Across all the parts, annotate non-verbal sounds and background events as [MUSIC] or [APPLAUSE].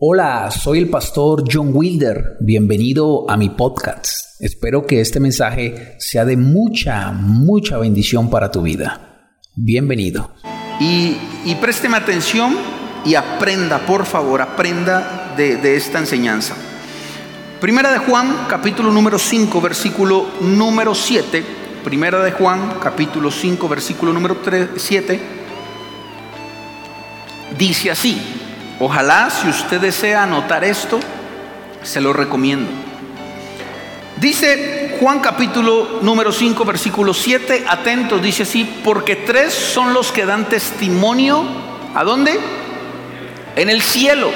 Hola, soy el pastor John Wilder. Bienvenido a mi podcast. Espero que este mensaje sea de mucha, mucha bendición para tu vida. Bienvenido. Y, y présteme atención y aprenda, por favor, aprenda de, esta enseñanza. Primera de Juan, capítulo número 5, versículo número 7. Primera de Juan, capítulo 5, versículo número 3, 7. Dice así. Ojalá si usted desea anotar esto, se lo recomiendo. Dice Juan capítulo número 5, versículo 7, atentos, dice así, porque tres son los que dan testimonio, ¿a dónde? En el cielo.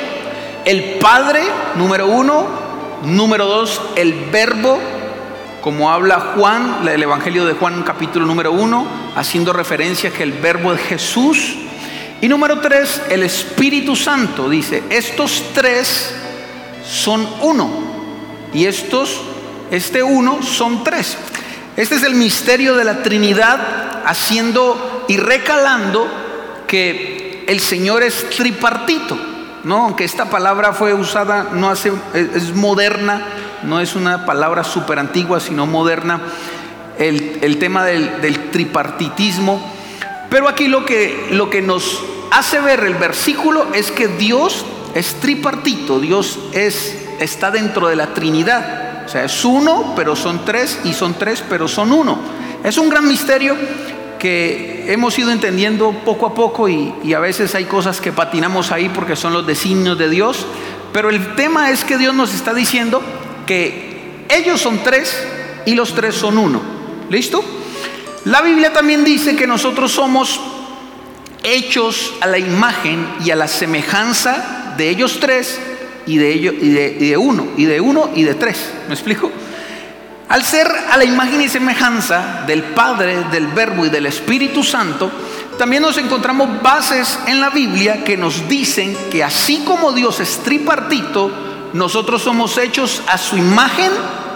El Padre, número uno, número dos, el Verbo, como habla Juan, el Evangelio de Juan capítulo número 1, haciendo referencia que el Verbo es Jesús. Y número tres, el Espíritu Santo dice, estos tres son uno. Y estos, este uno son tres. Este es el misterio de la Trinidad, haciendo y recalando que el Señor es tripartito. ¿no? Aunque esta palabra fue usada, no hace, es moderna, no es una palabra súper antigua, sino moderna. El, el tema del, del, tripartitismo. Pero aquí lo que, lo que nos hace ver el versículo es que Dios es tripartito, Dios es, está dentro de la Trinidad. O sea, es uno, pero son tres, y son tres, pero son uno. Es un gran misterio que hemos ido entendiendo poco a poco y, y, a veces hay cosas que patinamos ahí porque son los designios de Dios. Pero el tema es que Dios nos está diciendo que ellos son tres y los tres son uno. ¿Listo? La Biblia también dice que nosotros somos hechos a la imagen y a la semejanza de ellos tres y de, ellos, y de, uno, y de uno y de tres. ¿Me explico? Al ser a la imagen y semejanza del Padre, del Verbo y del Espíritu Santo, también nos encontramos bases en la Biblia que nos dicen que así como Dios es tripartito, nosotros somos hechos a su imagen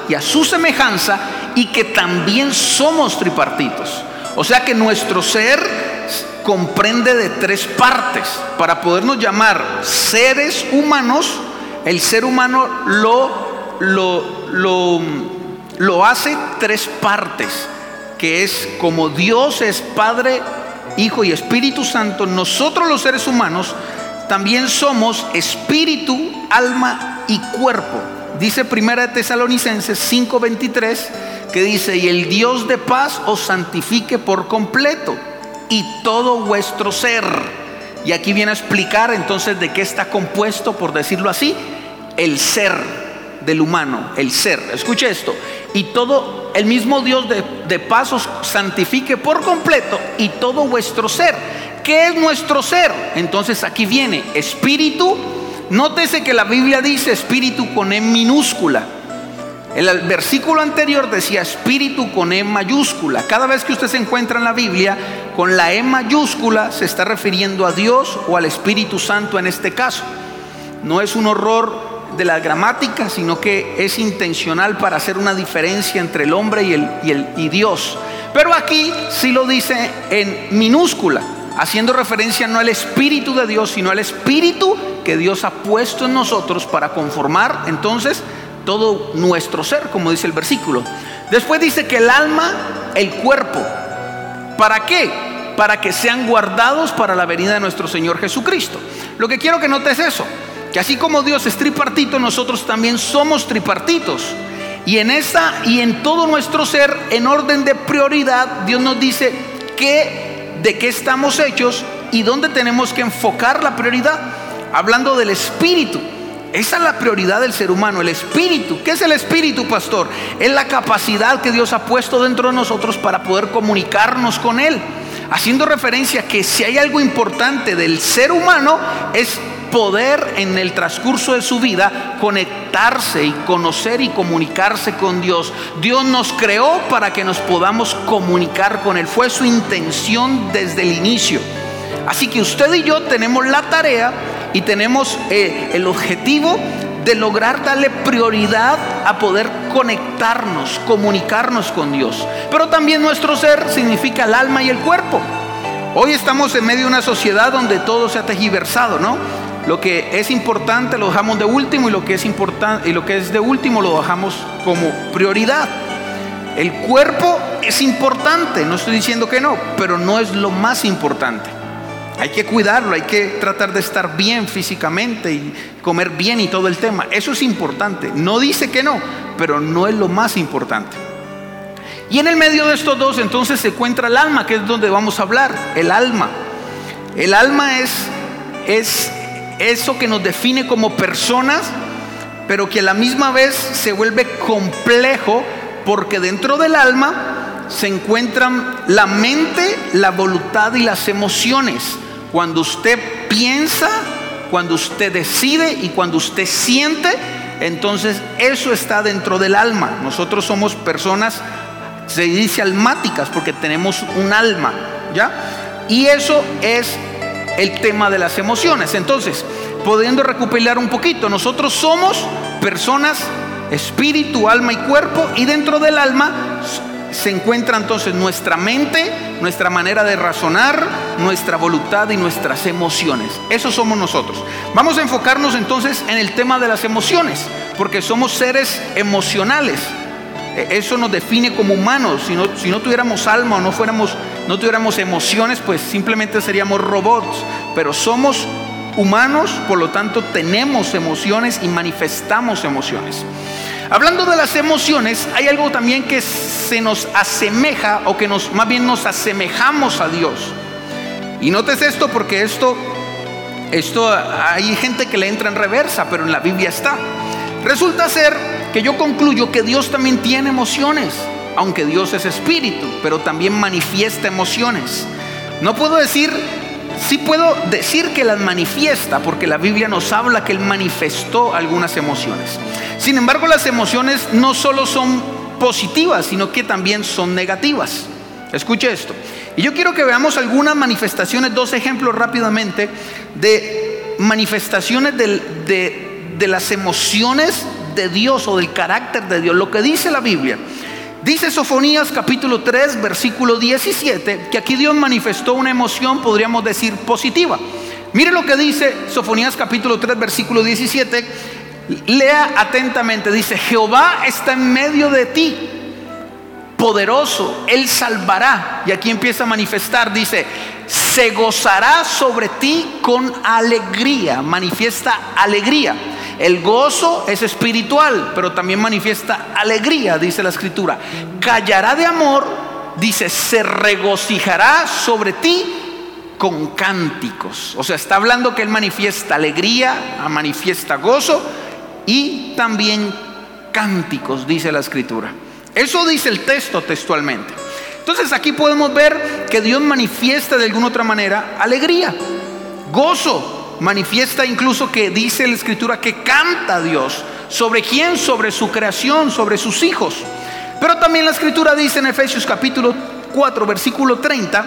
y a su semejanza y que también somos tripartitos. O sea que nuestro ser comprende de tres partes. Para podernos llamar seres humanos, el ser humano lo, lo, lo, lo hace tres partes, que es como Dios es Padre, Hijo y Espíritu Santo, nosotros los seres humanos también somos espíritu, alma y cuerpo. Dice Primera de Tesalonicenses 5:23 que dice, "Y el Dios de paz os santifique por completo." y todo vuestro ser. Y aquí viene a explicar entonces de qué está compuesto, por decirlo así, el ser del humano, el ser. Escuche esto. Y todo, el mismo Dios de, de pasos santifique por completo y todo vuestro ser. ¿Qué es nuestro ser? Entonces aquí viene espíritu. Nótese que la Biblia dice espíritu con E minúscula. El versículo anterior decía espíritu con E mayúscula. Cada vez que usted se encuentra en la Biblia con la E mayúscula se está refiriendo a Dios o al Espíritu Santo en este caso. No es un horror de la gramática, sino que es intencional para hacer una diferencia entre el hombre y, el, y, el, Dios. Pero aquí sí lo dice en minúscula, haciendo referencia no al Espíritu de Dios, sino al Espíritu que Dios ha puesto en nosotros para conformar entonces todo nuestro ser, como dice el versículo. Después dice que el alma, el cuerpo. ¿Para qué? Para que sean guardados para la venida de nuestro Señor Jesucristo. Lo que quiero que notes es eso, que así como Dios es tripartito, nosotros también somos tripartitos. Y en esa y en todo nuestro ser, en orden de prioridad, Dios nos dice que de qué estamos hechos y dónde tenemos que enfocar la prioridad. Hablando del espíritu. Esa es la prioridad del ser humano, el espíritu. ¿Qué es el espíritu, pastor? Es la capacidad que Dios ha puesto dentro de nosotros para poder comunicarnos con Él. Haciendo referencia que si hay algo importante del ser humano es poder en el transcurso de su vida conectarse y conocer y comunicarse con Dios. Dios nos creó para que nos podamos comunicar con Él. Fue su intención desde el inicio. Así que usted y yo tenemos la tarea y tenemos eh, el objetivo de lograr darle prioridad a poder conectarnos, comunicarnos con Dios. Pero también nuestro ser significa el alma y el cuerpo. Hoy estamos en medio de una sociedad donde todo se ha tejiversado, ¿no? lo que es importante lo dejamos de último y lo que es importante y lo que es de último lo dejamos como prioridad. El cuerpo es importante, no estoy diciendo que no, pero no es lo más importante. Hay que cuidarlo, hay que tratar de estar bien físicamente y comer bien y todo el tema. Eso es importante. No dice que no, pero no es lo más importante. Y en el medio de estos dos entonces se encuentra el alma, que es donde vamos a hablar, el alma. El alma es, es eso que nos define como personas, pero que a la misma vez se vuelve complejo porque dentro del alma se encuentran la mente, la voluntad y las emociones. Cuando usted piensa, cuando usted decide y cuando usted siente, entonces eso está dentro del alma. Nosotros somos personas, se dice almáticas, porque tenemos un alma, ¿ya? Y eso es el tema de las emociones. Entonces, pudiendo recopilar un poquito, nosotros somos personas, espíritu, alma y cuerpo, y dentro del alma se encuentra entonces nuestra mente, nuestra manera de razonar, nuestra voluntad y nuestras emociones. Eso somos nosotros. Vamos a enfocarnos entonces en el tema de las emociones, porque somos seres emocionales. E, eso nos define como humanos. Si no, si no tuviéramos alma o no, fuéramos, no tuviéramos emociones, pues simplemente seríamos robots. Pero somos humanos, por lo tanto tenemos emociones y manifestamos emociones. Hablando de las emociones, hay algo también que se nos asemeja o que nos más bien nos asemejamos a Dios. Y notes esto porque esto esto hay gente que le entra en reversa, pero en la Biblia está. Resulta ser que yo concluyo que Dios también tiene emociones, aunque Dios es espíritu, pero también manifiesta emociones. No puedo decir Sí puedo decir que las manifiesta, porque la Biblia nos habla que Él manifestó algunas emociones. Sin embargo, las emociones no solo son positivas, sino que también son negativas. Escuche esto. Y yo quiero que veamos algunas manifestaciones, dos ejemplos rápidamente, de manifestaciones de, de las emociones de Dios o del carácter de Dios, lo que dice la Biblia. Dice Sofonías capítulo 3, versículo 17, que aquí Dios manifestó una emoción, podríamos decir, positiva. Mire lo que dice Sofonías capítulo 3, versículo 17. Lea atentamente, dice, Jehová está en medio de ti, poderoso, Él salvará. Y aquí empieza a manifestar, dice, se gozará sobre ti con alegría, manifiesta alegría. El gozo es espiritual, pero también manifiesta alegría, dice la escritura. Callará de amor, dice, se regocijará sobre ti con cánticos. O sea, está hablando que Él manifiesta alegría, manifiesta gozo y también cánticos, dice la escritura. Eso dice el texto textualmente. Entonces aquí podemos ver que Dios manifiesta de alguna otra manera alegría, gozo, manifiesta incluso que dice la escritura que canta Dios. ¿Sobre quién? Sobre su creación, sobre sus hijos. Pero también la escritura dice en Efesios capítulo 4, versículo 30,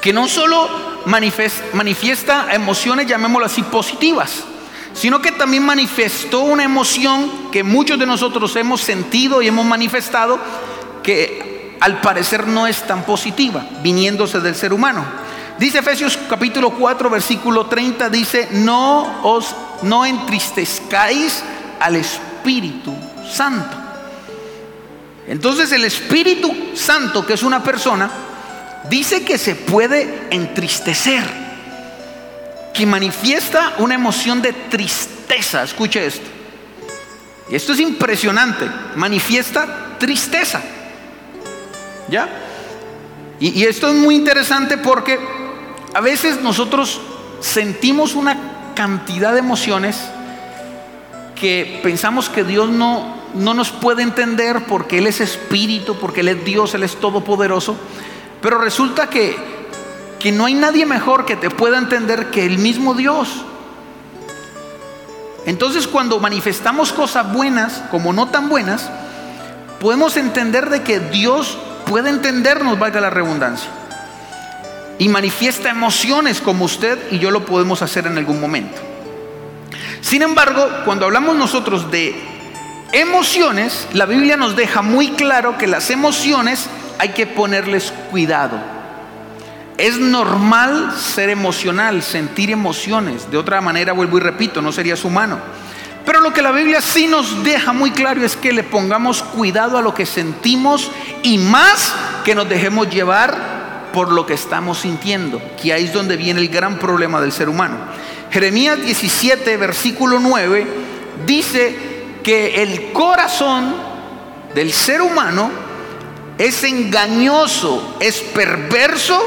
que no solo manifiesta emociones, llamémoslo así, positivas, sino que también manifestó una emoción que muchos de nosotros hemos sentido y hemos manifestado, que al parecer no es tan positiva, viniéndose del ser humano. Dice Efesios capítulo 4 versículo 30 dice, "No os no entristezcáis al Espíritu Santo." Entonces el Espíritu Santo, que es una persona, dice que se puede entristecer, que manifiesta una emoción de tristeza. Escuche esto. Y esto es impresionante. Manifiesta tristeza. ¿Ya? Y, y esto es muy interesante porque a veces nosotros sentimos una cantidad de emociones que pensamos que Dios no, no nos puede entender porque Él es espíritu, porque Él es Dios, Él es todopoderoso. Pero resulta que, que no hay nadie mejor que te pueda entender que el mismo Dios. Entonces cuando manifestamos cosas buenas como no tan buenas, podemos entender de que Dios puede entendernos, valga la redundancia y manifiesta emociones como usted y yo lo podemos hacer en algún momento. Sin embargo, cuando hablamos nosotros de emociones, la Biblia nos deja muy claro que las emociones hay que ponerles cuidado. Es normal ser emocional, sentir emociones. De otra manera, vuelvo y repito, no serías humano. Pero lo que la Biblia sí nos deja muy claro es que le pongamos cuidado a lo que sentimos y más que nos dejemos llevar por lo que estamos sintiendo, que ahí es donde viene el gran problema del ser humano. Jeremías 17, versículo 9, dice que el corazón del ser humano es engañoso, es perverso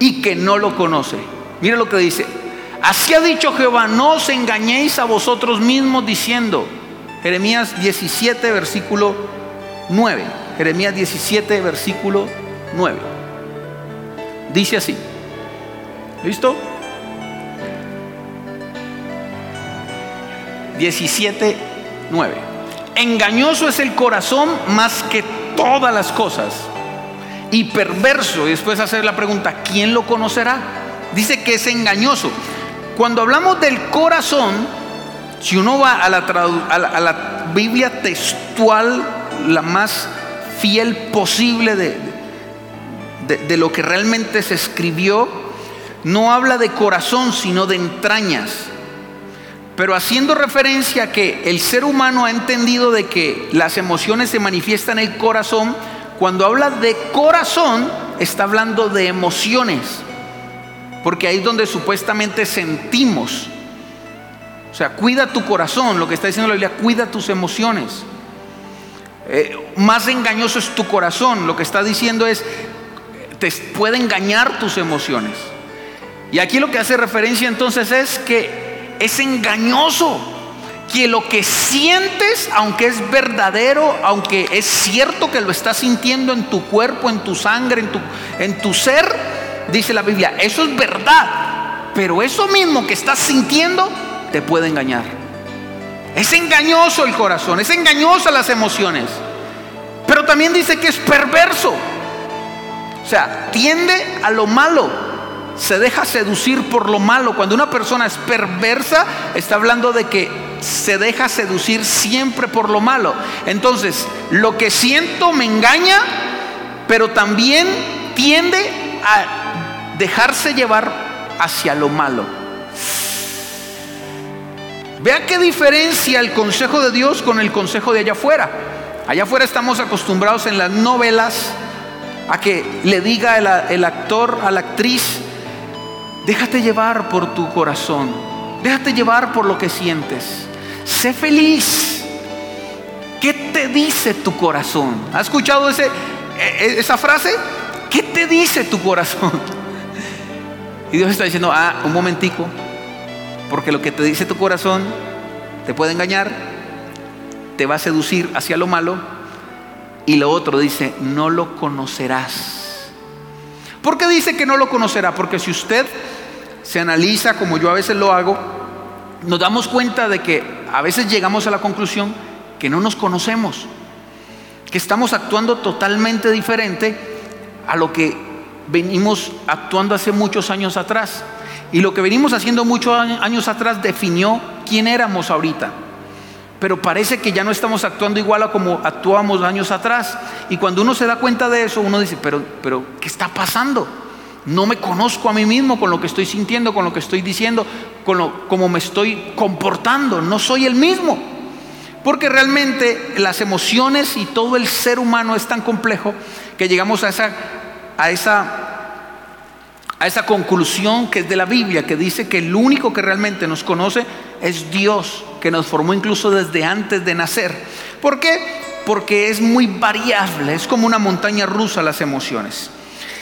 y que no lo conoce. Mire lo que dice. Así ha dicho Jehová, no os engañéis a vosotros mismos diciendo, Jeremías 17, versículo 9. Jeremías 17, versículo 9. Dice así. ¿Listo? 17, 9. Engañoso es el corazón más que todas las cosas y perverso. Y después hacer la pregunta, ¿quién lo conocerá? Dice que es engañoso. Cuando hablamos del corazón, si uno va a la, a la, Biblia textual, la más fiel posible de, de lo que realmente se escribió, no habla de corazón, sino de entrañas. Pero haciendo referencia a que el ser humano ha entendido de que las emociones se manifiestan en el corazón, cuando habla de corazón, está hablando de emociones, porque ahí es donde supuestamente sentimos. O sea, cuida tu corazón, lo que está diciendo la Biblia, cuida tus emociones. Eh, más engañoso es tu corazón, lo que está diciendo es, te puede engañar tus emociones. Y aquí lo que hace referencia entonces es que es engañoso que lo que sientes, aunque es verdadero, aunque es cierto que lo estás sintiendo en tu cuerpo, en tu sangre, en tu, en tu ser, dice la Biblia, eso es verdad, pero eso mismo que estás sintiendo te puede engañar. Es engañoso el corazón, es engañosa las emociones, pero también dice que es perverso. O sea, tiende a lo malo, se deja seducir por lo malo. Cuando una persona es perversa, está hablando de que se deja seducir siempre por lo malo. Entonces, lo que siento me engaña, pero también tiende a dejarse llevar hacia lo malo. Vea qué diferencia el consejo de Dios con el consejo de allá afuera. Allá afuera estamos acostumbrados en las novelas a que le diga el, actor a la actriz, déjate llevar por tu corazón, déjate llevar por lo que sientes. Sé feliz. ¿Qué te dice tu corazón? ¿Has escuchado ese, e, e, esa frase? ¿Qué te dice tu corazón? [LAUGHS] Y Dios está diciendo, ah, un momentico, porque lo que te dice tu corazón te puede engañar, te va a seducir hacia lo malo, y lo otro dice, no lo conocerás. ¿Por qué dice que no lo conocerá? Porque si usted se analiza como yo a veces lo hago, nos damos cuenta de que a veces llegamos a la conclusión que no nos conocemos, que estamos actuando totalmente diferente a lo que venimos actuando hace muchos años atrás. Y lo que venimos haciendo muchos años atrás definió quién éramos ahorita. Pero parece que ya no estamos actuando igual a como actuábamos años atrás. Y cuando uno se da cuenta de eso, uno dice, pero, pero ¿qué está pasando? No me conozco a mí mismo con lo que estoy sintiendo, con lo que estoy diciendo, con lo como me estoy comportando. No soy el mismo. Porque realmente las emociones y todo el ser humano es tan complejo que llegamos a esa, a esa, a esa conclusión que es de la Biblia, que dice que el único que realmente nos conoce es Dios, que nos formó incluso desde antes de nacer. ¿Por qué? Porque es muy variable, es como una montaña rusa las emociones.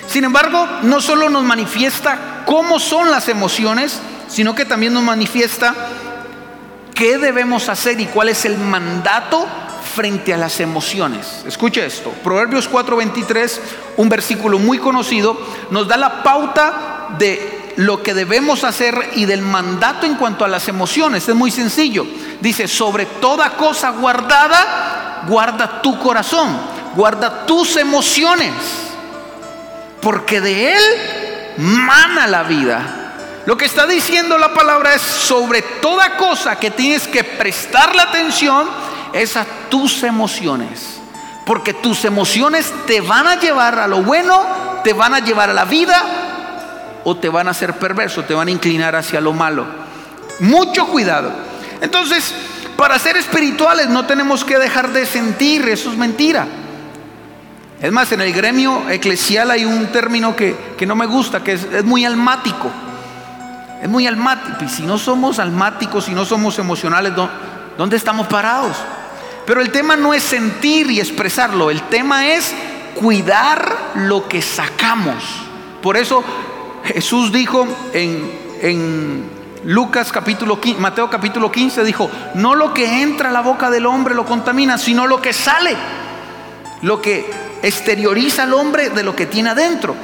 Sin embargo, no solo nos manifiesta cómo son las emociones, sino que también nos manifiesta qué debemos hacer y cuál es el mandato frente a las emociones. Escuche esto, Proverbios 4:23, un versículo muy conocido, nos da la pauta de lo que debemos hacer y del mandato en cuanto a las emociones. Es muy sencillo. Dice, sobre toda cosa guardada, guarda tu corazón, guarda tus emociones porque de Él mana la vida. Lo que está diciendo la palabra es sobre toda cosa que tienes que prestar la atención es a tus emociones. Porque tus emociones te van a llevar a lo bueno te van a llevar a la vida o te van a hacer perverso, te van a inclinar hacia lo malo. Mucho cuidado. Entonces, para ser espirituales no tenemos que dejar de sentir, eso es mentira. Es más, en el gremio eclesial hay un término que, no me gusta, que es, muy almático. Es muy almático. Y si no somos almáticos, si no somos emocionales, ¿dónde estamos parados? Pero el tema no es sentir y expresarlo, el tema es cuidar lo que sacamos. Por eso Jesús dijo en, en Lucas capítulo 15, Mateo capítulo 15 dijo, no lo que entra a la boca del hombre lo contamina, sino lo que sale, lo que exterioriza al hombre de lo que tiene adentro.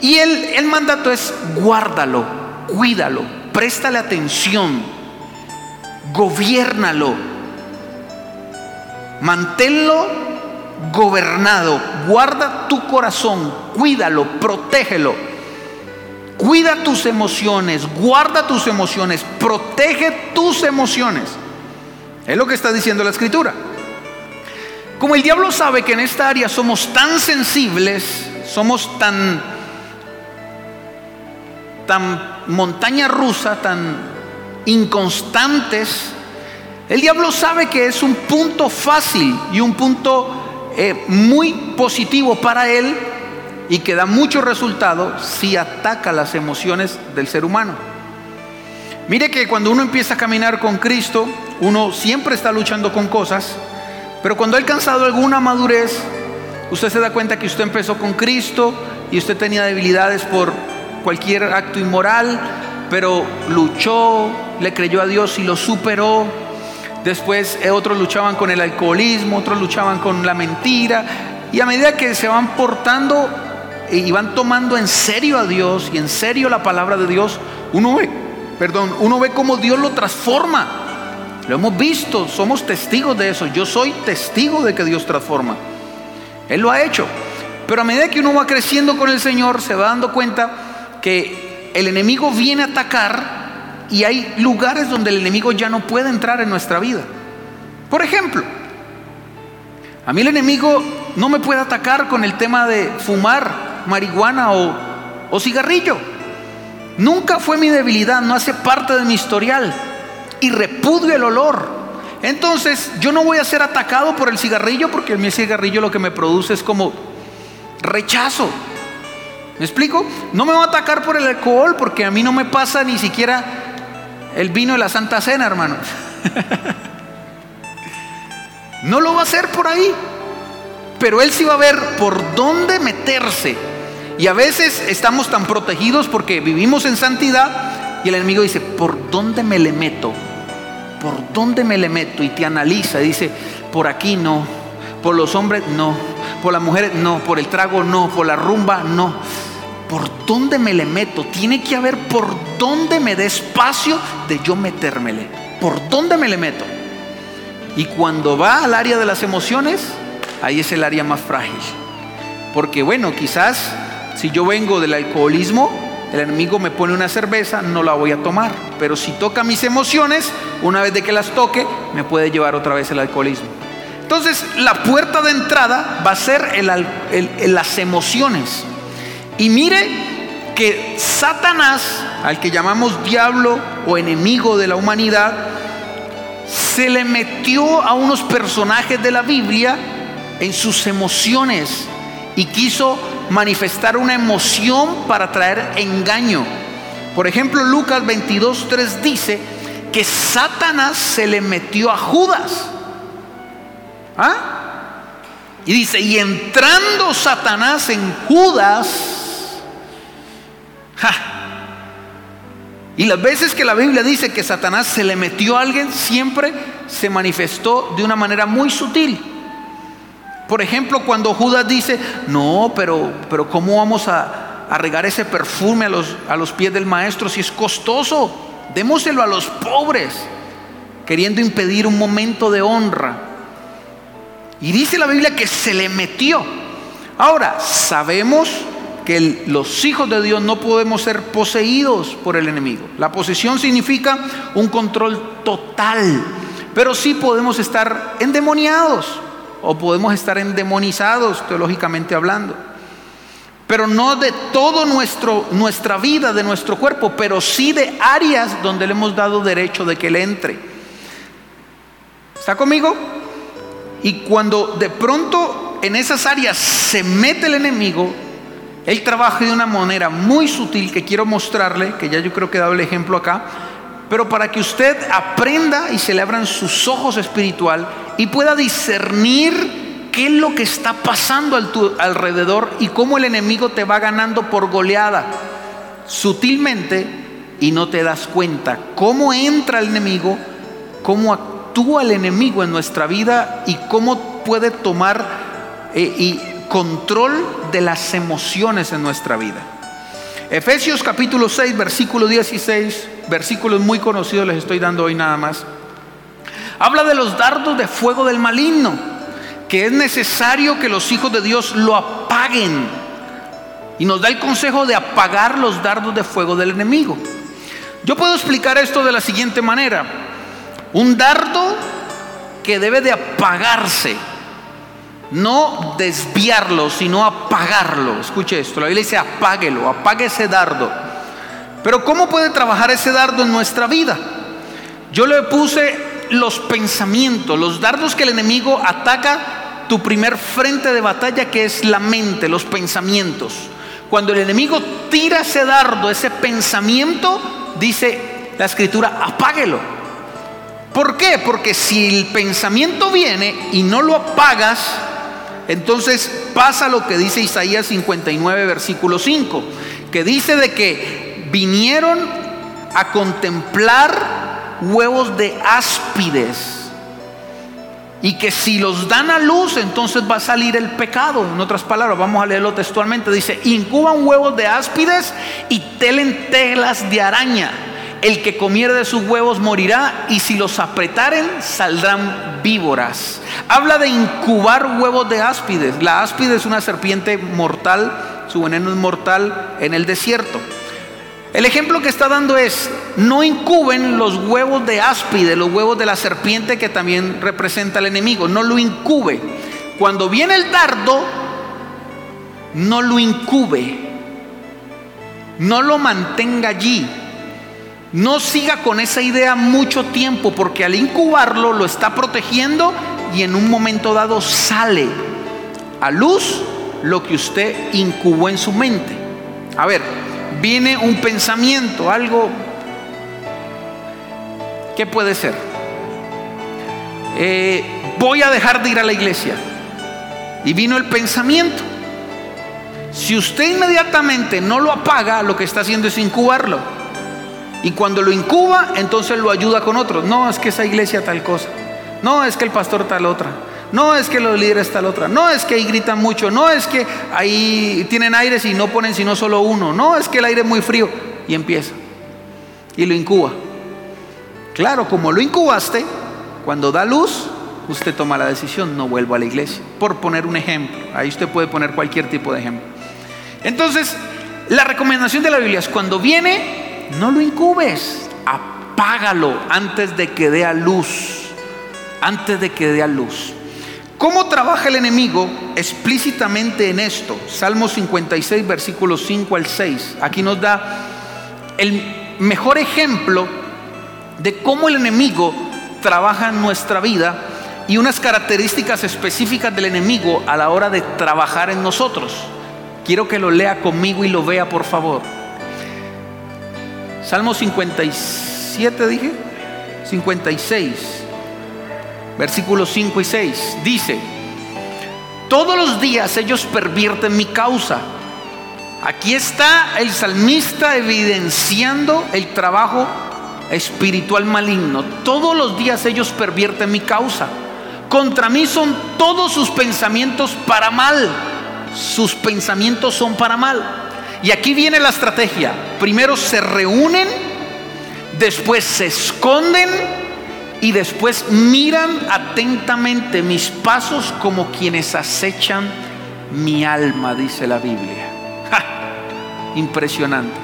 Y el, el mandato es guárdalo, cuídalo, préstale atención, gobiernalo, manténlo gobernado, guarda tu corazón, cuídalo, protégelo. Cuida tus emociones, guarda tus emociones, protege tus emociones. Es lo que está diciendo la escritura. Como el diablo sabe que en esta área somos tan sensibles, somos tan tan montaña rusa, tan inconstantes, el diablo sabe que es un punto fácil y un punto eh, muy positivo para él y que da mucho resultado si ataca las emociones del ser humano. Mire que cuando uno empieza a caminar con Cristo, uno siempre está luchando con cosas, pero cuando ha alcanzado alguna madurez, usted se da cuenta que usted empezó con Cristo y usted tenía debilidades por cualquier acto inmoral, pero luchó, le creyó a Dios y lo superó. Después eh, otros luchaban con el alcoholismo, otros luchaban con la mentira. Y a medida que se van portando y van tomando en serio a Dios y en serio la palabra de Dios, uno ve, perdón, uno ve cómo Dios lo transforma. Lo hemos visto, somos testigos de eso. Yo soy testigo de que Dios transforma. Él lo ha hecho. Pero a medida que uno va creciendo con el Señor, se va dando cuenta que el enemigo viene a atacar y hay lugares donde el enemigo ya no puede entrar en nuestra vida. Por ejemplo, a mí el enemigo no me puede atacar con el tema de fumar marihuana o, cigarrillo. Nunca fue mi debilidad, no hace parte de mi historial. Y repudio el olor. Entonces yo no voy a ser atacado por el cigarrillo porque el cigarrillo lo que me produce es como rechazo. ¿Me explico? No me va a atacar por el alcohol porque a mí no me pasa ni siquiera el vino de la Santa Cena, hermano. no lo va a hacer por ahí. Pero él sí va a ver por dónde meterse y a veces estamos tan protegidos porque vivimos en santidad y el enemigo dice, ¿por dónde me le meto? ¿Por dónde me le meto? Y te analiza, dice, por aquí no, por los hombres no, por las mujeres no, por el trago no, por la rumba no. ¿Por dónde me le meto? Tiene que haber por dónde me dé espacio de yo metérmele. ¿Por dónde me le meto? Y cuando va al área de las emociones, ahí es el área más frágil. Porque bueno, quizás si yo vengo del alcoholismo, el enemigo me pone una cerveza, no la voy a tomar. Pero si toca mis emociones, una vez de que las toque, me puede llevar otra vez el alcoholismo. Entonces, la puerta de entrada va a ser las emociones. Y mire que Satanás, al que llamamos diablo o enemigo de la humanidad, se le metió a unos personajes de la Biblia en sus emociones y quiso manifestar una emoción para traer engaño. Por ejemplo, Lucas 22.3 dice que Satanás se le metió a Judas. ¿Ah? Y dice, y entrando Satanás en Judas, y las veces que la Biblia dice que Satanás se le metió a alguien, siempre se manifestó de una manera muy sutil. Por ejemplo, cuando Judas dice, no, pero, pero ¿cómo vamos a, a regar ese perfume a los, a los pies del maestro si es costoso? Démoselo a los pobres, queriendo impedir un momento de honra. Y dice la Biblia que se le metió. Ahora, sabemos que los hijos de Dios no podemos ser poseídos por el enemigo. La posesión significa un control total, pero sí podemos estar endemoniados o podemos estar endemonizados teológicamente hablando. pero no de nuestro nuestra vida, de nuestro cuerpo, pero sí de áreas donde le hemos dado derecho de que él entre. ¿Está conmigo? Y cuando de pronto en esas áreas se mete el enemigo, él trabaja de una manera muy sutil que quiero mostrarle, que ya yo creo que he dado el ejemplo acá, pero para que usted aprenda y se le abran sus ojos espiritual y pueda discernir qué es lo que está pasando alrededor y cómo el enemigo te va ganando por goleada, sutilmente y no te das cuenta cómo entra el enemigo, cómo actúa el enemigo en nuestra vida y cómo puede tomar eh, y control de las emociones en nuestra vida. Efesios capítulo 6, versículo 16, versículos muy conocidos les estoy dando hoy nada más. Habla de los dardos de fuego del maligno, que es necesario que los hijos de Dios lo apaguen. Y nos da el consejo de apagar los dardos de fuego del enemigo. Yo puedo explicar esto de la siguiente manera. Un dardo que debe de apagarse no desviarlo, sino apagarlo. Escuche esto, la Biblia dice apáguelo, apague ese dardo. Pero ¿cómo puede trabajar ese dardo en nuestra vida? Yo le puse los pensamientos, los dardos que el enemigo ataca, tu primer frente de batalla que es la mente, los pensamientos. Cuando el enemigo tira ese dardo, ese pensamiento, dice la escritura, apáguelo. ¿Por qué? Porque si el pensamiento viene y no lo apagas, entonces pasa lo que dice Isaías 59, versículo 5, que dice de que vinieron a contemplar huevos de áspides. Y que si los dan a luz, entonces va a salir el pecado. En otras palabras, vamos a leerlo textualmente. Dice, incuban huevos de áspides y telen telas de araña. El que comiere de sus huevos morirá y si los apretaren saldrán víboras. Habla de incubar huevos de áspides. La áspide es una serpiente mortal, su veneno es mortal en el desierto. El ejemplo que está dando es, no incuben los huevos de áspide, los huevos de la serpiente que también representa al enemigo, no lo incube. Cuando viene el dardo, no lo incube, no lo mantenga allí, no siga con esa idea mucho tiempo porque al incubarlo lo está protegiendo y en un momento dado sale a luz lo que usted incubó en su mente. A ver, viene un pensamiento, algo, ¿qué puede ser? Eh, voy a dejar de ir a la iglesia. Y vino el pensamiento. Si usted inmediatamente no lo apaga, lo que está haciendo es incubarlo. Y cuando lo incuba, entonces lo ayuda con otros. No, es que esa iglesia tal cosa. No, es que el pastor tal otra. No es que los líderes tal otra. No es que ahí gritan mucho. No es que ahí tienen aires y no ponen sino solo uno. No es que el aire es muy frío. Y empieza. Y lo incuba. Claro, como lo incubaste, cuando da luz, usted toma la decisión, no vuelvo a la iglesia. Por poner un ejemplo. Ahí usted puede poner cualquier tipo de ejemplo. Entonces, la recomendación de la Biblia es cuando viene no lo incubes, apágalo antes de que dé a luz, antes de que dé a luz. ¿Cómo trabaja el enemigo explícitamente en esto? Salmo 56, versículos 5 al 6. Aquí nos da el mejor ejemplo de cómo el enemigo trabaja en nuestra vida y unas características específicas del enemigo a la hora de trabajar en nosotros. Quiero que lo lea conmigo y lo vea, por favor. Salmo 57 dije, 56, versículos 5 y 6, dice, todos los días ellos pervierten mi causa. Aquí está el salmista evidenciando el trabajo espiritual maligno. Todos los días ellos pervierten mi causa. Contra mí son todos sus pensamientos para mal. Sus pensamientos son para mal. Y aquí viene la estrategia. Primero se reúnen, después se esconden y después miran atentamente mis pasos como quienes acechan mi alma, dice la Biblia. [LAUGHS] Impresionante.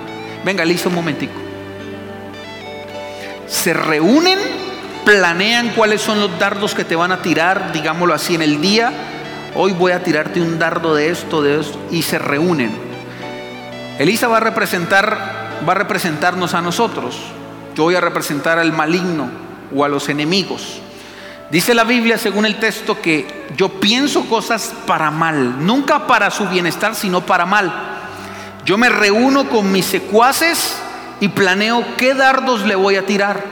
Venga, hice un momentico. Se reúnen, planean cuáles son los dardos que te van a tirar, digámoslo así, en el día. Hoy voy a tirarte un dardo de esto, de esto, y se reúnen Elisa va a representar, va a representarnos a nosotros. Yo voy a representar al maligno o a los enemigos. Dice la Biblia, según el texto, que yo pienso cosas para mal, nunca para su bienestar, sino para mal. Yo me reúno con mis secuaces y planeo qué dardos le voy a tirar.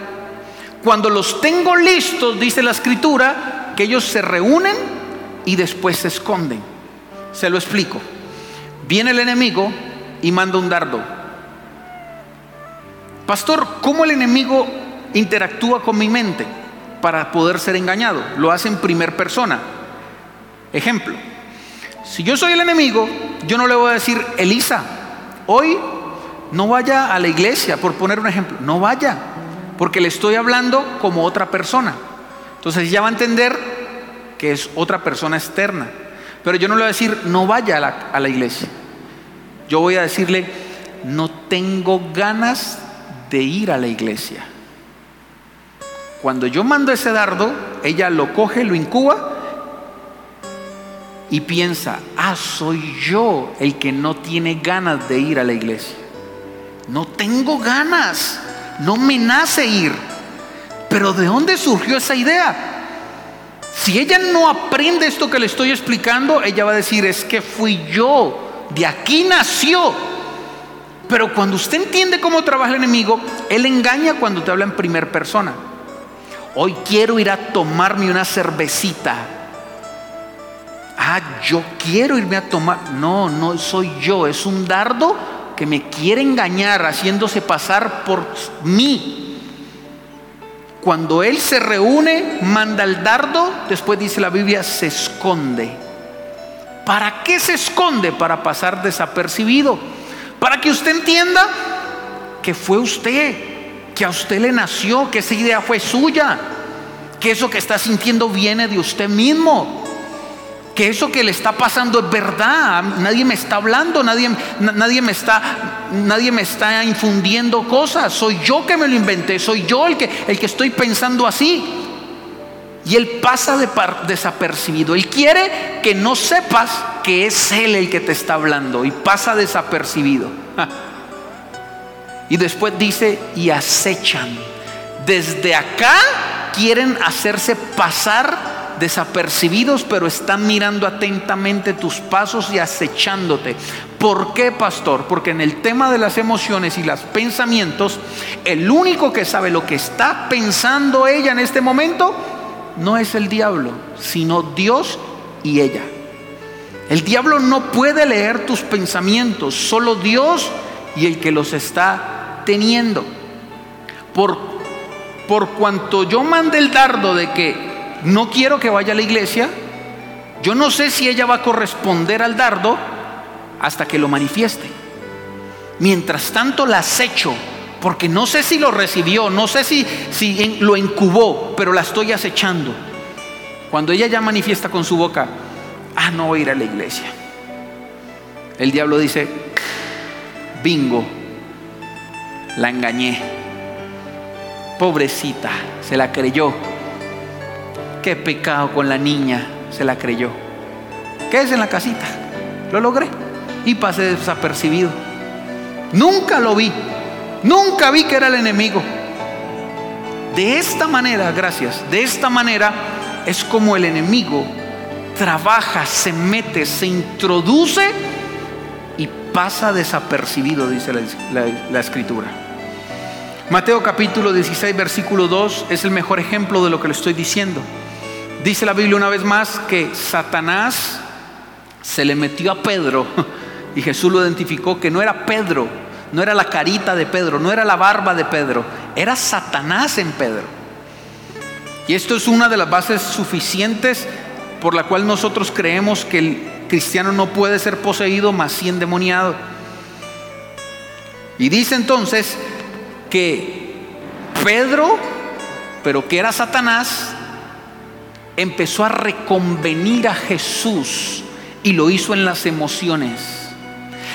Cuando los tengo listos, dice la escritura, que ellos se reúnen y después se esconden. Se lo explico. Viene el enemigo y manda un dardo. Pastor, ¿cómo el enemigo interactúa con mi mente para poder ser engañado? Lo hace en primer persona. Ejemplo, si yo soy el enemigo, yo no le voy a decir, Elisa, hoy no vaya a la iglesia, por poner un ejemplo, no vaya, porque le estoy hablando como otra persona. Entonces ya va a entender que es otra persona externa. Pero yo no le voy a decir, no vaya a la, a la iglesia. Yo voy a decirle, no tengo ganas de ir a la iglesia. Cuando yo mando ese dardo, ella lo coge, lo incuba y piensa, ah, soy yo el que no tiene ganas de ir a la iglesia. No tengo ganas, no me nace ir. Pero ¿de dónde surgió esa idea? Si ella no aprende esto que le estoy explicando, ella va a decir, es que fui yo, de aquí nació. Pero cuando usted entiende cómo trabaja el enemigo, él engaña cuando te habla en primera persona. Hoy quiero ir a tomarme una cervecita. Ah, yo quiero irme a tomar. No, no soy yo, es un dardo que me quiere engañar haciéndose pasar por mí. Cuando él se reúne, manda el dardo, después dice la Biblia, se esconde. ¿Para qué se esconde? Para pasar desapercibido. Para que usted entienda que fue usted, que a usted le nació, que esa idea fue suya, que eso que está sintiendo viene de usted mismo que eso que le está pasando es verdad. Nadie me está hablando, nadie, nadie, me está, nadie me está infundiendo cosas. Soy yo que me lo inventé, soy yo el que, el que estoy pensando así. Y él pasa de desapercibido. Él quiere que no sepas que es él el que te está hablando y pasa desapercibido. Y después dice, y acechan. Desde acá quieren hacerse pasar desapercibidos, pero están mirando atentamente tus pasos y acechándote. ¿Por qué, pastor? Porque en el tema de las emociones y los pensamientos, el único que sabe lo que está pensando ella en este momento no es el diablo, sino Dios y ella. El diablo no puede leer tus pensamientos, solo Dios y el que los está teniendo. Por, por cuanto yo mande el dardo de que no quiero que vaya a la iglesia, yo no sé si ella va a corresponder al dardo hasta que lo manifieste. Mientras tanto la acecho, porque no sé si lo recibió, no sé si, si lo incubó, pero la estoy acechando. Cuando ella ya manifiesta con su boca, ah, no voy a ir a la iglesia. El diablo dice, bingo, la engañé. Pobrecita, se la creyó qué pecado con la niña, se la creyó. Quédese en la casita, lo logré y pasé desapercibido. Nunca lo vi, nunca vi que era el enemigo. De esta manera, gracias, de esta manera es como el enemigo trabaja, se mete, se introduce y pasa desapercibido, dice la, escritura. Mateo capítulo 16, versículo 2 es el mejor ejemplo de lo que le estoy diciendo. Dice la Biblia una vez más que Satanás se le metió a Pedro [LAUGHS] y Jesús lo identificó que no era Pedro, no era la carita de Pedro, no era la barba de Pedro, era Satanás en Pedro. Y esto es una de las bases suficientes por la cual nosotros creemos que el cristiano no puede ser poseído, más sí endemoniado. Y dice entonces que Pedro, pero que era Satanás, empezó a reconvenir a Jesús y lo hizo en las emociones.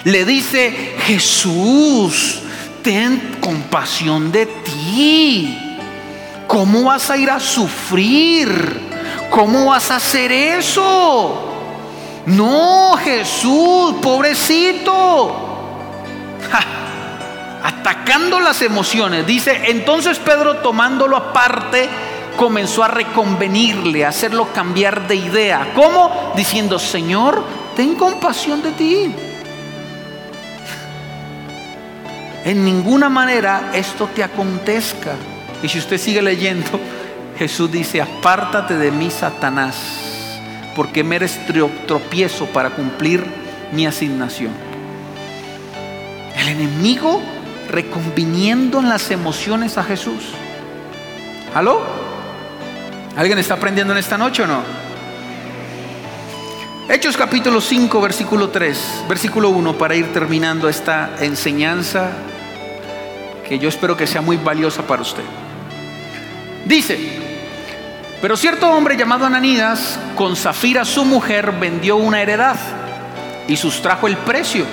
Le dice, Jesús, ten compasión de ti. ¿Cómo vas a ir a sufrir? ¿Cómo vas a hacer eso? No, Jesús, pobrecito. atacando las emociones. Dice, entonces Pedro tomándolo aparte, comenzó a reconvenirle, a hacerlo cambiar de idea. ¿Cómo? Diciendo, Señor, ten compasión de ti. En ninguna manera esto te acontezca. Y si usted sigue leyendo, [LAUGHS] Jesús dice, apártate de mí, Satanás, porque me eres tropiezo para cumplir mi asignación. El enemigo reconviniendo en las emociones a Jesús. ¿Aló? ¿Alguien está aprendiendo en esta noche o no? Hechos capítulo 5, versículo 3, versículo 1, para ir terminando esta enseñanza que yo espero que sea muy valiosa para usted. Dice, pero cierto hombre llamado Ananías, con Zafira su mujer, vendió una heredad y sustrajo el precio.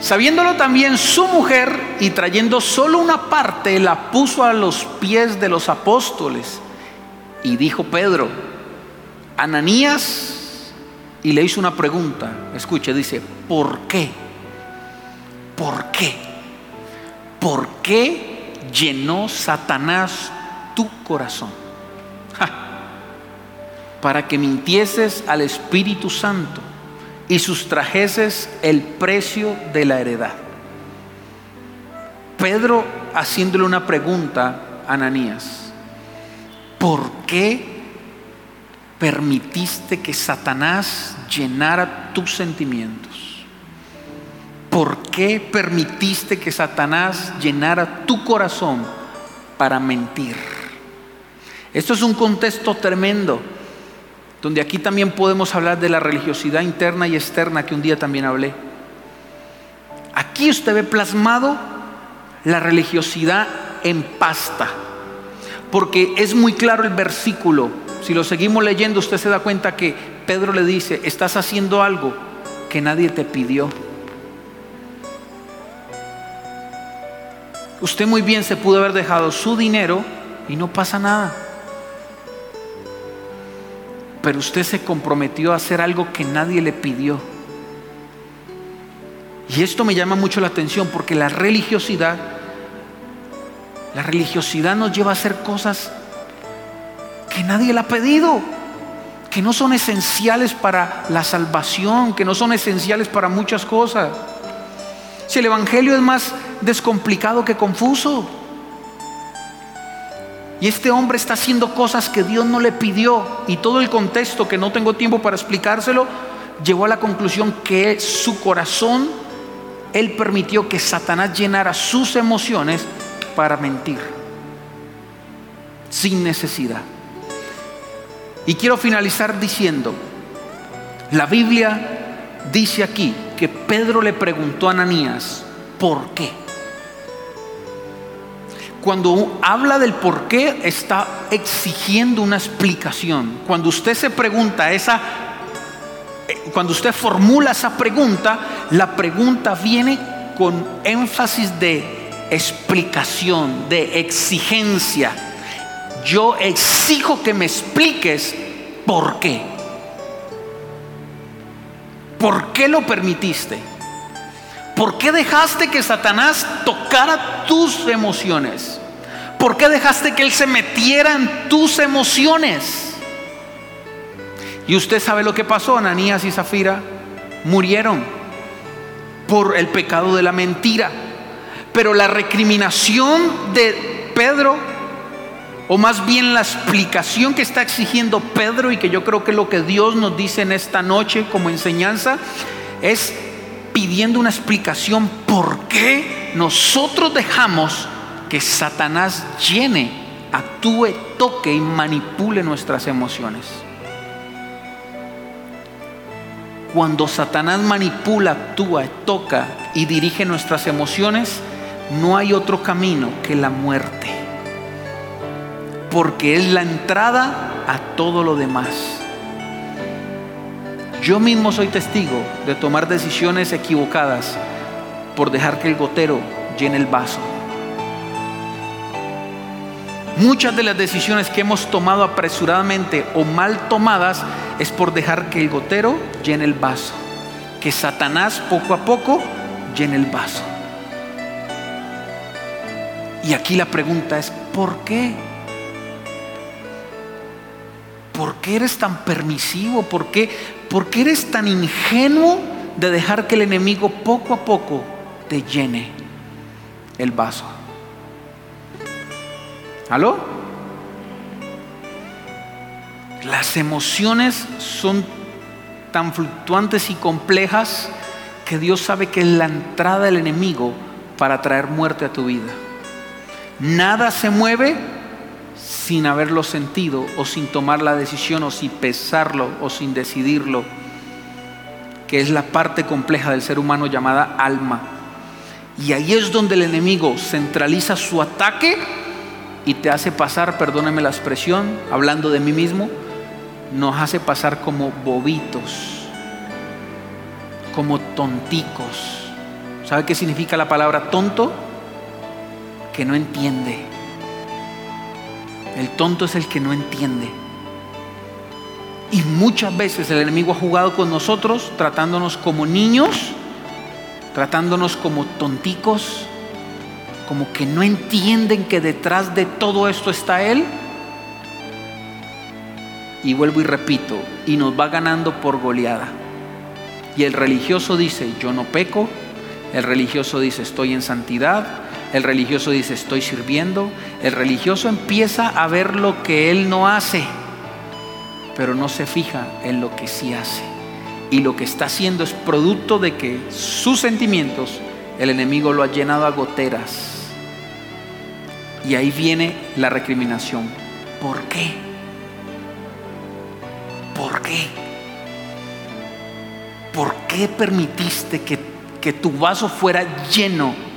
Sabiéndolo también su mujer y trayendo solo una parte, la puso a los pies de los apóstoles. Y dijo Pedro, Ananías, y le hizo una pregunta. Escuche, dice, ¿por qué? ¿Por qué? ¿Por qué llenó Satanás tu corazón? Para que mintieses al Espíritu Santo y sustrajeses el precio de la heredad. Pedro haciéndole una pregunta a Ananías, ¿por qué permitiste que Satanás llenara tus sentimientos? ¿Por qué permitiste que Satanás llenara tu corazón para mentir? Esto es un contexto tremendo donde aquí también podemos hablar de la religiosidad interna y externa que un día también hablé. Aquí usted ve plasmado la religiosidad en pasta, porque es muy claro el versículo. Si lo seguimos leyendo, usted se da cuenta que Pedro le dice, estás haciendo algo que nadie te pidió. Usted muy bien se pudo haber dejado su dinero y no pasa nada pero usted se comprometió a hacer algo que nadie le pidió. Y esto me llama mucho la atención porque la religiosidad, la religiosidad nos lleva a hacer cosas que nadie le ha pedido, que no son esenciales para la salvación, que no son esenciales para muchas cosas. Si el Evangelio es más descomplicado que confuso. Y este hombre está haciendo cosas que Dios no le pidió. Y todo el contexto, que no tengo tiempo para explicárselo, llegó a la conclusión que su corazón, él permitió que Satanás llenara sus emociones para mentir. Sin necesidad. Y quiero finalizar diciendo, la Biblia dice aquí que Pedro le preguntó a Ananías, ¿por qué? Cuando habla del por qué está exigiendo una explicación. Cuando usted se pregunta esa, eh, cuando usted formula esa pregunta, la pregunta viene con énfasis de explicación, de exigencia. Yo exijo que me expliques por qué. ¿Por qué lo permitiste? ¿Por qué dejaste que Satanás tocara tus emociones? ¿Por qué dejaste que Él se metiera en tus emociones? Y usted sabe lo que pasó, Ananías y Zafira murieron por el pecado de la mentira. Pero la recriminación de Pedro, o más bien la explicación que está exigiendo Pedro y que yo creo que lo que Dios nos dice en esta noche como enseñanza, es pidiendo una explicación por qué nosotros dejamos que Satanás llene, actúe, toque y manipule nuestras emociones. Cuando Satanás manipula, actúa, toca y dirige nuestras emociones, no hay otro camino que la muerte. Porque es la entrada a todo lo demás. Yo mismo soy testigo de tomar decisiones equivocadas por dejar que el gotero llene el vaso. Muchas de las decisiones que hemos tomado apresuradamente o mal tomadas es por dejar que el gotero llene el vaso, que Satanás poco a poco llene el vaso. Y aquí la pregunta es, ¿por qué? ¿Por qué eres tan permisivo? ¿Por qué, ¿Por qué eres tan ingenuo de dejar que el enemigo poco a poco te llene el vaso? ¿Aló? Las emociones son tan fluctuantes y complejas que Dios sabe que es la entrada del enemigo para traer muerte a tu vida. Nada se mueve sin haberlo sentido o sin tomar la decisión o sin pesarlo o sin decidirlo, que es la parte compleja del ser humano llamada alma. Y ahí es donde el enemigo centraliza su ataque y te hace pasar, perdóneme la expresión, hablando de mí mismo, nos hace pasar como bobitos, como tonticos. ¿Sabe qué significa la palabra tonto? Que no entiende. El tonto es el que no entiende. Y muchas veces el enemigo ha jugado con nosotros tratándonos como niños, tratándonos como tonticos, como que no entienden que detrás de todo esto está Él. Y vuelvo y repito, y nos va ganando por goleada. Y el religioso dice, yo no peco. El religioso dice, estoy en santidad. El religioso dice, estoy sirviendo. El religioso empieza a ver lo que él no hace, pero no se fija en lo que sí hace. Y lo que está haciendo es producto de que sus sentimientos, el enemigo lo ha llenado a goteras. Y ahí viene la recriminación. ¿Por qué? ¿Por qué? ¿Por qué permitiste que, que tu vaso fuera lleno?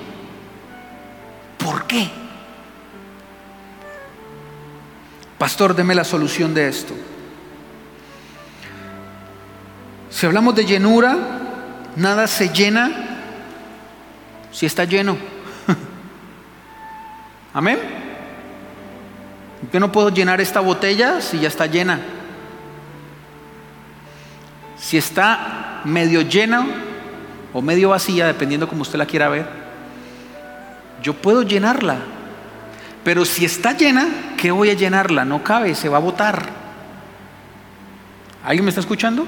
Pastor, deme la solución de esto. Si hablamos de llenura, nada se llena si está lleno. [LAUGHS] Amén. Yo no puedo llenar esta botella si ya está llena. Si está medio llena o medio vacía, dependiendo como usted la quiera ver, yo puedo llenarla. Pero si está llena, ¿qué voy a llenarla? No cabe, se va a botar. ¿Alguien me está escuchando?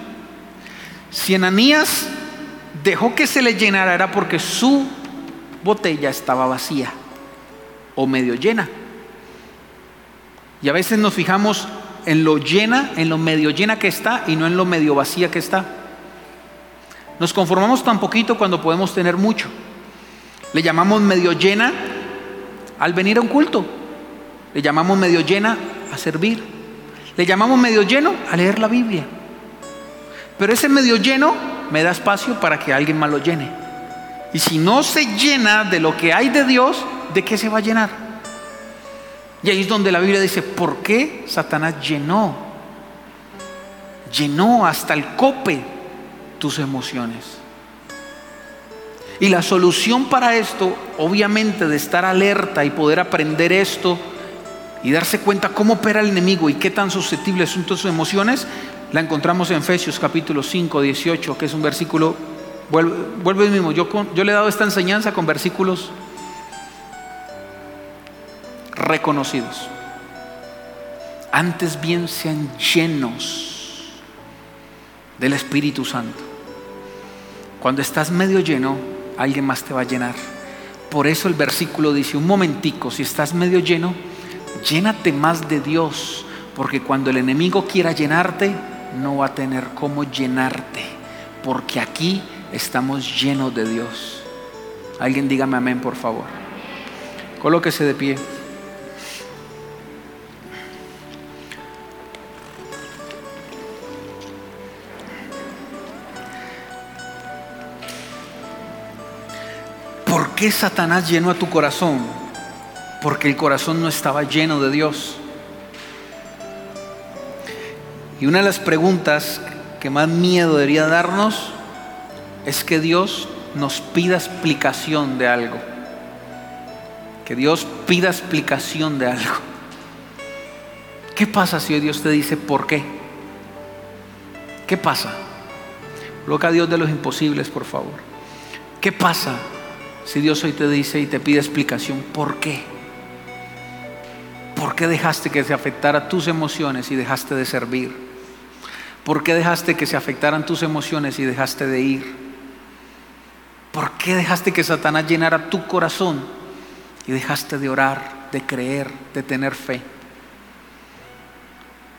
Si Ananías dejó que se le llenara era porque su botella estaba vacía o medio llena. Y a veces nos fijamos en lo llena, en lo medio llena que está y no en lo medio vacía que está. Nos conformamos tan poquito cuando podemos tener mucho. Le llamamos medio llena al venir a un culto. Le llamamos medio llena a servir. Le llamamos medio lleno a leer la Biblia. Pero ese medio lleno me da espacio para que alguien más lo llene. Y si no se llena de lo que hay de Dios, ¿de qué se va a llenar? Y ahí es donde la Biblia dice, ¿por qué Satanás llenó? Llenó hasta el cope tus emociones. Y la solución para esto, obviamente, de estar alerta y poder aprender esto y darse cuenta cómo opera el enemigo y qué tan susceptibles son tus emociones, la encontramos en Efesios capítulo 5, 18, que es un versículo, vuelve, mismo, yo, yo le he dado esta enseñanza con versículos reconocidos. Antes bien sean llenos del Espíritu Santo. Cuando estás medio lleno, alguien más te va a llenar. Por eso el versículo dice, un momentico, si estás medio lleno, llénate más de Dios, porque cuando el enemigo quiera llenarte, no va a tener cómo llenarte, porque aquí estamos llenos de Dios. Alguien dígame amén, por favor. Colóquese de pie. Qué Satanás llenó a tu corazón? Porque el corazón no estaba lleno de Dios. Y una de las preguntas que más miedo debería darnos es que Dios nos pida explicación de algo. Que Dios pida explicación de algo. ¿Qué pasa si Dios te dice por qué? ¿Qué pasa? Coloca a Dios de los imposibles, por favor. ¿Qué pasa si Dios hoy te dice y te pide explicación por qué? qué dejaste que se afectara tus emociones y dejaste de servir? ¿Por qué dejaste que se afectaran tus emociones y dejaste de ir? ¿Por qué dejaste que Satanás llenara tu corazón y dejaste de orar, de creer, de tener fe?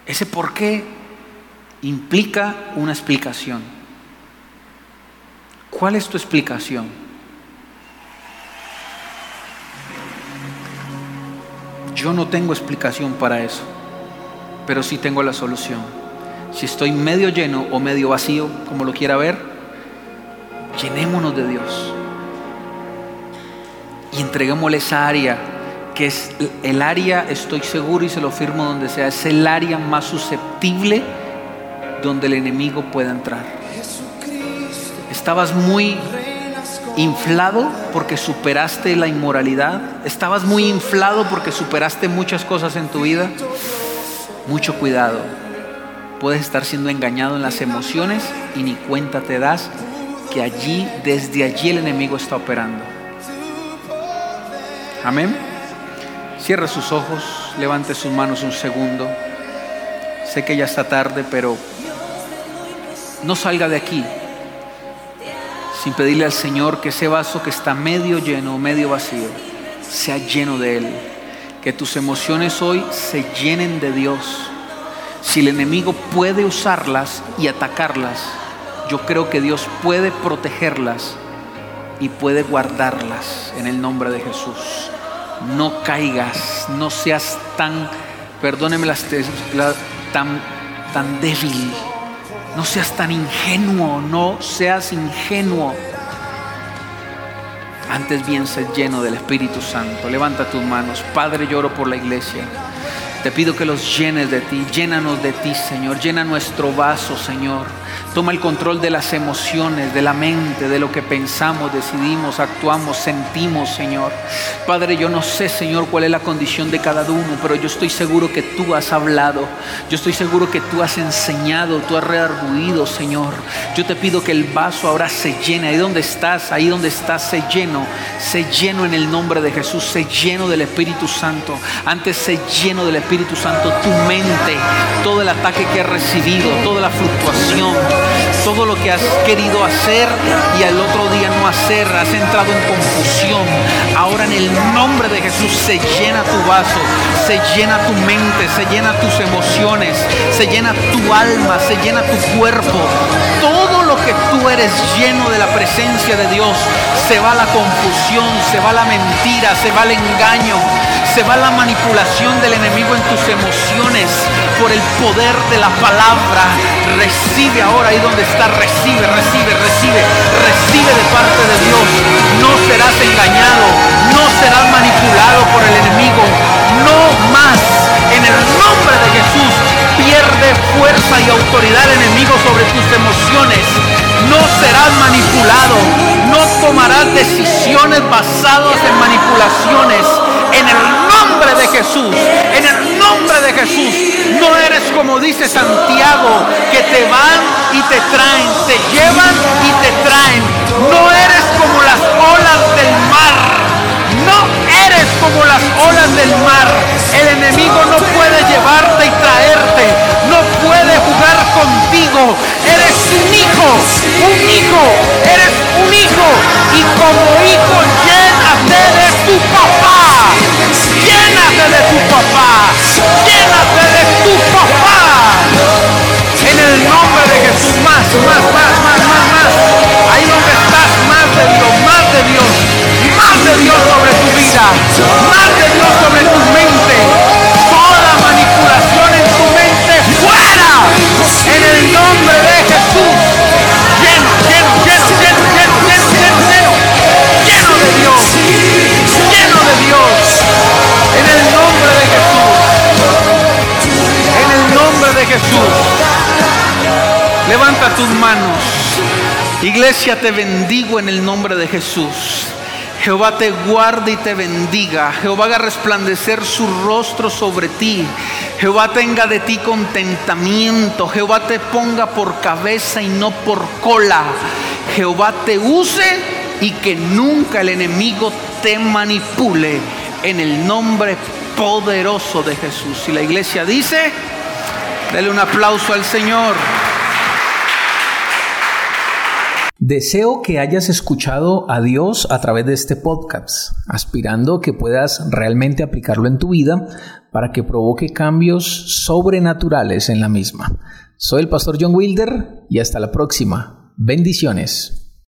Ese por qué implica una explicación. ¿Cuál es tu explicación? Yo no tengo explicación para eso, pero sí tengo la solución. Si estoy medio lleno o medio vacío, como lo quiera ver, llenémonos de Dios y entreguémosle esa área que es el área, estoy seguro y se lo firmo donde sea, es el área más susceptible donde el enemigo pueda entrar. Estabas muy inflado porque superaste la inmoralidad. Estabas muy inflado porque superaste muchas cosas en tu vida. Mucho cuidado. Puedes estar siendo engañado en las emociones y ni cuenta te das que allí, desde allí el enemigo está operando. Amén. Cierre sus ojos, levante sus manos un segundo. Sé que ya está tarde, pero no salga de aquí sin pedirle al Señor que ese vaso que está medio lleno o medio vacío sea lleno de Él. Que tus emociones hoy se llenen de Dios. Si el enemigo puede usarlas y atacarlas, yo creo que Dios puede protegerlas y puede guardarlas en el nombre de Jesús no caigas, no seas tan, perdóneme las, tan, tan débil, no seas tan ingenuo, no seas ingenuo. Antes bien, sé lleno del Espíritu Santo. Levanta tus manos. Padre, lloro por la iglesia. Te pido que los llenes de ti, llénanos de ti, Señor. Llena nuestro vaso, Señor. Toma el control de las emociones, de la mente, de lo que pensamos, decidimos, actuamos, sentimos, Señor. Padre, yo no sé, Señor, cuál es la condición de cada uno, pero yo estoy seguro que tú has hablado. Yo estoy seguro que tú has enseñado, tú has rearguido, Señor. Yo te pido que el vaso ahora se llene. Ahí donde estás, ahí donde estás, se lleno. Se lleno en el nombre de Jesús, se lleno del Espíritu Santo. Antes se lleno del Espíritu Santo tu mente, todo el ataque que has recibido, toda la fluctuación todo lo que has querido hacer y al otro día no hacer, has entrado en confusión. Ahora en el nombre de Jesús se llena tu vaso, se llena tu mente, se llena tus emociones, se llena tu alma, se llena tu cuerpo. Todo lo que tú eres lleno de la presencia de Dios, se va la confusión, se va la mentira, se va el engaño, se va la manipulación del enemigo en tus emociones por el poder de la palabra. Recibe ahora ahí donde está, recibe, recibe, recibe, recibe de parte de Dios. No serás engañado, no serás manipulado por el enemigo. No más. En el nombre de Jesús pierde fuerza y autoridad enemigo sobre tus emociones. No serás manipulado, no tomarás decisiones basadas en manipulaciones. En el nombre de Jesús, en el nombre de Jesús, no eres como dice Santiago, que te van y te traen, te llevan y te traen. No eres como las olas del mar. Eres como las olas del mar. El enemigo no puede llevarte y traerte. No puede jugar contigo. Eres un hijo, un hijo. Eres un hijo. Y como hijo llénate de tu papá. Dios sobre tu mente. Toda manipulación en tu mente fuera. En el nombre de Jesús. Lleno, lleno, lleno, lleno, lleno, lleno, lleno, lleno. Lleno de Dios. Lleno de Dios. En el nombre de Jesús. En el nombre de Jesús. Levanta tus manos. Iglesia, te bendigo en el nombre de Jesús. Jehová te guarde y te bendiga. Jehová haga resplandecer su rostro sobre ti. Jehová tenga de ti contentamiento. Jehová te ponga por cabeza y no por cola. Jehová te use y que nunca el enemigo te manipule. En el nombre poderoso de Jesús. Y la iglesia dice, dele un aplauso al Señor. Deseo que hayas escuchado a Dios a través de este podcast, aspirando que puedas realmente aplicarlo en tu vida para que provoque cambios sobrenaturales en la misma. Soy el pastor John Wilder y hasta la próxima. Bendiciones.